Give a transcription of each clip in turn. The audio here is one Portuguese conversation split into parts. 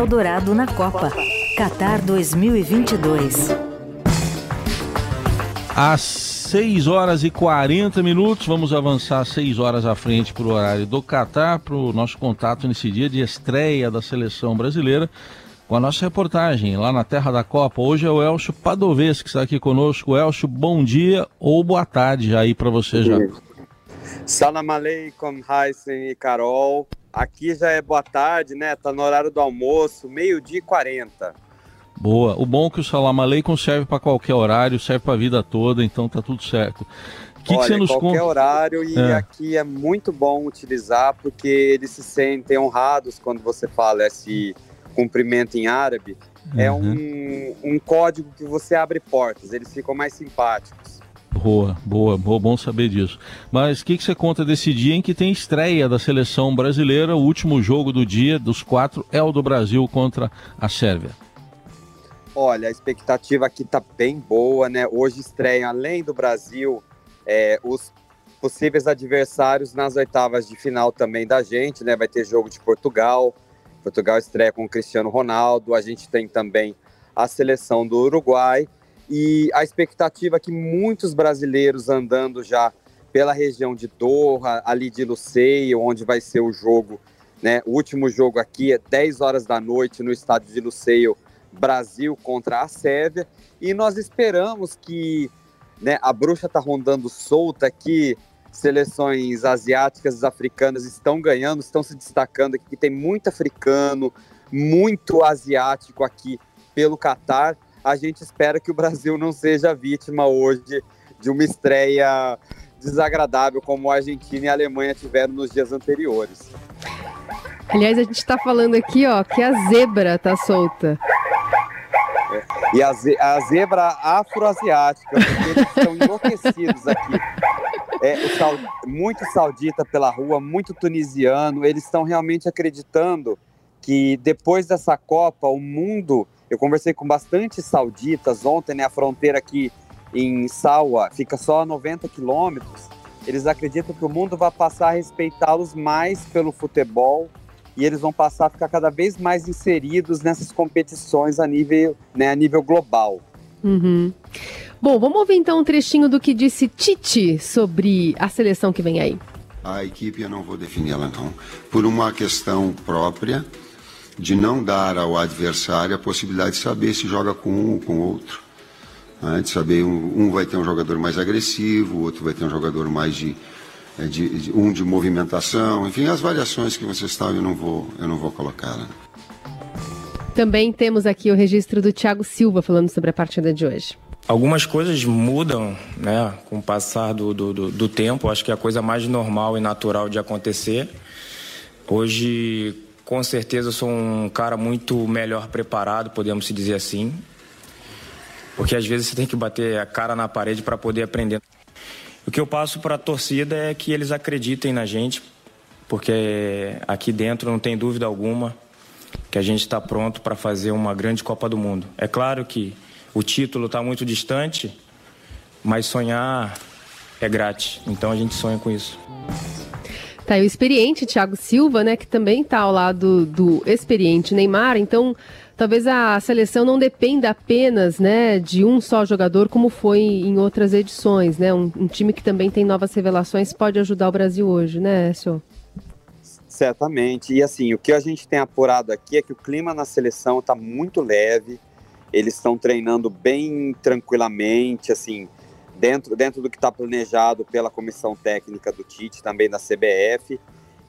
Eldorado na Copa. Qatar 2022. Às 6 horas e 40 minutos, vamos avançar 6 horas à frente para o horário do Qatar, para o nosso contato nesse dia de estreia da seleção brasileira com a nossa reportagem lá na Terra da Copa. Hoje é o Elcio Padovez que está aqui conosco. Elcio, bom dia ou boa tarde aí para você já. Salam aleikum, Heisen e Carol. Aqui já é boa tarde, né? Tá no horário do almoço, meio-dia e 40. Boa. O bom é que o salam aleikum serve para qualquer horário, serve para a vida toda, então tá tudo certo. Que Olha, que você nos qualquer conta? horário e é. aqui é muito bom utilizar porque eles se sentem honrados quando você fala esse cumprimento em árabe. É uhum. É um, um código que você abre portas, eles ficam mais simpáticos. Boa, boa, boa, bom saber disso. Mas o que, que você conta desse dia em que tem estreia da seleção brasileira? O último jogo do dia, dos quatro, é o do Brasil contra a Sérvia. Olha, a expectativa aqui tá bem boa, né? Hoje estreia, além do Brasil, é, os possíveis adversários nas oitavas de final também da gente, né? Vai ter jogo de Portugal. Portugal estreia com Cristiano Ronaldo. A gente tem também a seleção do Uruguai e a expectativa é que muitos brasileiros andando já pela região de Doha, ali de Luceio, onde vai ser o jogo, né? O último jogo aqui é 10 horas da noite no estádio de Luceio, Brasil contra a Sérvia. E nós esperamos que né, a bruxa está rondando solta aqui, seleções asiáticas africanas estão ganhando, estão se destacando aqui. Tem muito africano, muito asiático aqui pelo Catar a gente espera que o Brasil não seja vítima hoje de uma estreia desagradável como a Argentina e a Alemanha tiveram nos dias anteriores. Aliás, a gente está falando aqui, ó, que a zebra tá solta. É, e a, ze a zebra afroasiática, porque eles estão enlouquecidos aqui. É, sal muito saudita pela rua, muito tunisiano. Eles estão realmente acreditando que depois dessa Copa, o mundo eu conversei com bastante sauditas ontem, né? A fronteira aqui em Sawa fica só a 90 quilômetros. Eles acreditam que o mundo vai passar a respeitá-los mais pelo futebol e eles vão passar a ficar cada vez mais inseridos nessas competições a nível, né, a nível global. Uhum. Bom, vamos ouvir então um trechinho do que disse Tite sobre a seleção que vem aí. A equipe eu não vou defini-la não, por uma questão própria de não dar ao adversário a possibilidade de saber se joga com um ou com outro. Né? De saber, um, um, vai ter um jogador mais agressivo, o outro vai ter um jogador mais de, é, de, de, um de movimentação, enfim, as variações que vocês sabem eu não vou, eu não vou colocar. Né? Também temos aqui o registro do Thiago Silva falando sobre a partida de hoje. Algumas coisas mudam né, com o passar do, do, do, do tempo, acho que é a coisa mais normal e natural de acontecer. Hoje, com certeza sou um cara muito melhor preparado, podemos se dizer assim. Porque às vezes você tem que bater a cara na parede para poder aprender. O que eu passo para a torcida é que eles acreditem na gente, porque aqui dentro não tem dúvida alguma que a gente está pronto para fazer uma grande Copa do Mundo. É claro que o título está muito distante, mas sonhar é grátis. Então a gente sonha com isso. Tá o experiente Thiago Silva, né, que também tá ao lado do experiente Neymar, então talvez a seleção não dependa apenas, né, de um só jogador como foi em outras edições, né? Um, um time que também tem novas revelações pode ajudar o Brasil hoje, né, senhor? Certamente. E assim, o que a gente tem apurado aqui é que o clima na seleção está muito leve. Eles estão treinando bem tranquilamente, assim, dentro, dentro do que está planejado pela comissão técnica do Tite, também da CBF.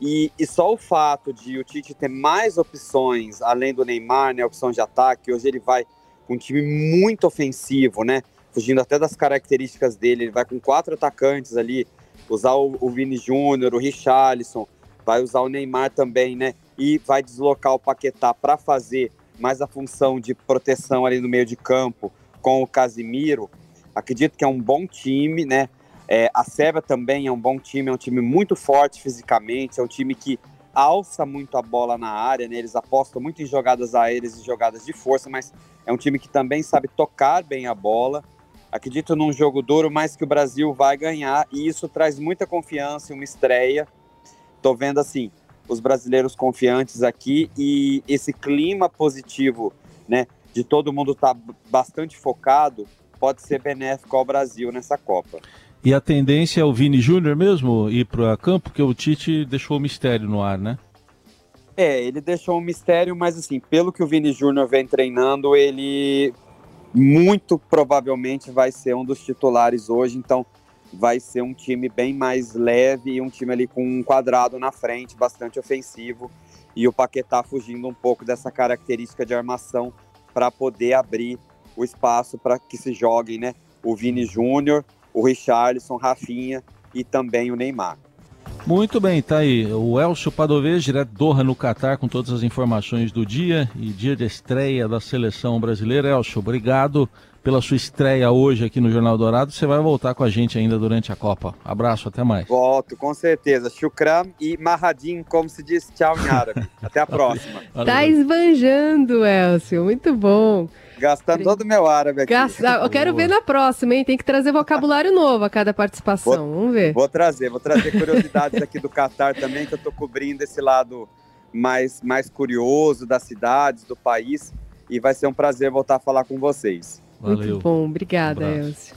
E, e, só o fato de o Tite ter mais opções, além do Neymar, né, opção de ataque, hoje ele vai com um time muito ofensivo, né? Fugindo até das características dele, ele vai com quatro atacantes ali, usar o, o Vini Júnior, o Richarlison, vai usar o Neymar também, né? E vai deslocar o Paquetá para fazer mais a função de proteção ali no meio de campo com o Casimiro. Acredito que é um bom time, né? É, a Sérvia também é um bom time, é um time muito forte fisicamente, é um time que alça muito a bola na área, né? Eles apostam muito em jogadas aéreas e jogadas de força, mas é um time que também sabe tocar bem a bola. Acredito num jogo duro, mas que o Brasil vai ganhar e isso traz muita confiança uma estreia. Tô vendo assim, os brasileiros confiantes aqui e esse clima positivo, né, de todo mundo tá bastante focado, pode ser benéfico ao Brasil nessa Copa. E a tendência é o Vini Júnior mesmo ir para campo, porque o Tite deixou o mistério no ar, né? É, ele deixou um mistério, mas assim, pelo que o Vini Júnior vem treinando, ele muito provavelmente vai ser um dos titulares hoje, então vai ser um time bem mais leve e um time ali com um quadrado na frente, bastante ofensivo, e o Paquetá fugindo um pouco dessa característica de armação para poder abrir o espaço para que se joguem, né? O Vini Júnior, o Richarlison, Rafinha e também o Neymar. Muito bem, tá aí o Elcio Padovez, direto Doha no Catar, com todas as informações do dia e dia de estreia da seleção brasileira. Elcio, obrigado pela sua estreia hoje aqui no Jornal Dourado. Você vai voltar com a gente ainda durante a Copa. Abraço, até mais. Volto, com certeza. Shukram e Marradim, como se diz tchau em árabe. até a próxima. Tá esbanjando, Elcio. Muito bom. Gastando todo o meu árabe aqui. Gasta... Eu quero ver na próxima, hein? Tem que trazer vocabulário novo a cada participação. Vou, Vamos ver. Vou trazer, vou trazer curiosidades aqui do Catar também, que eu tô cobrindo esse lado mais, mais curioso das cidades, do país. E vai ser um prazer voltar a falar com vocês. Valeu. Muito bom, obrigada, um Elcio.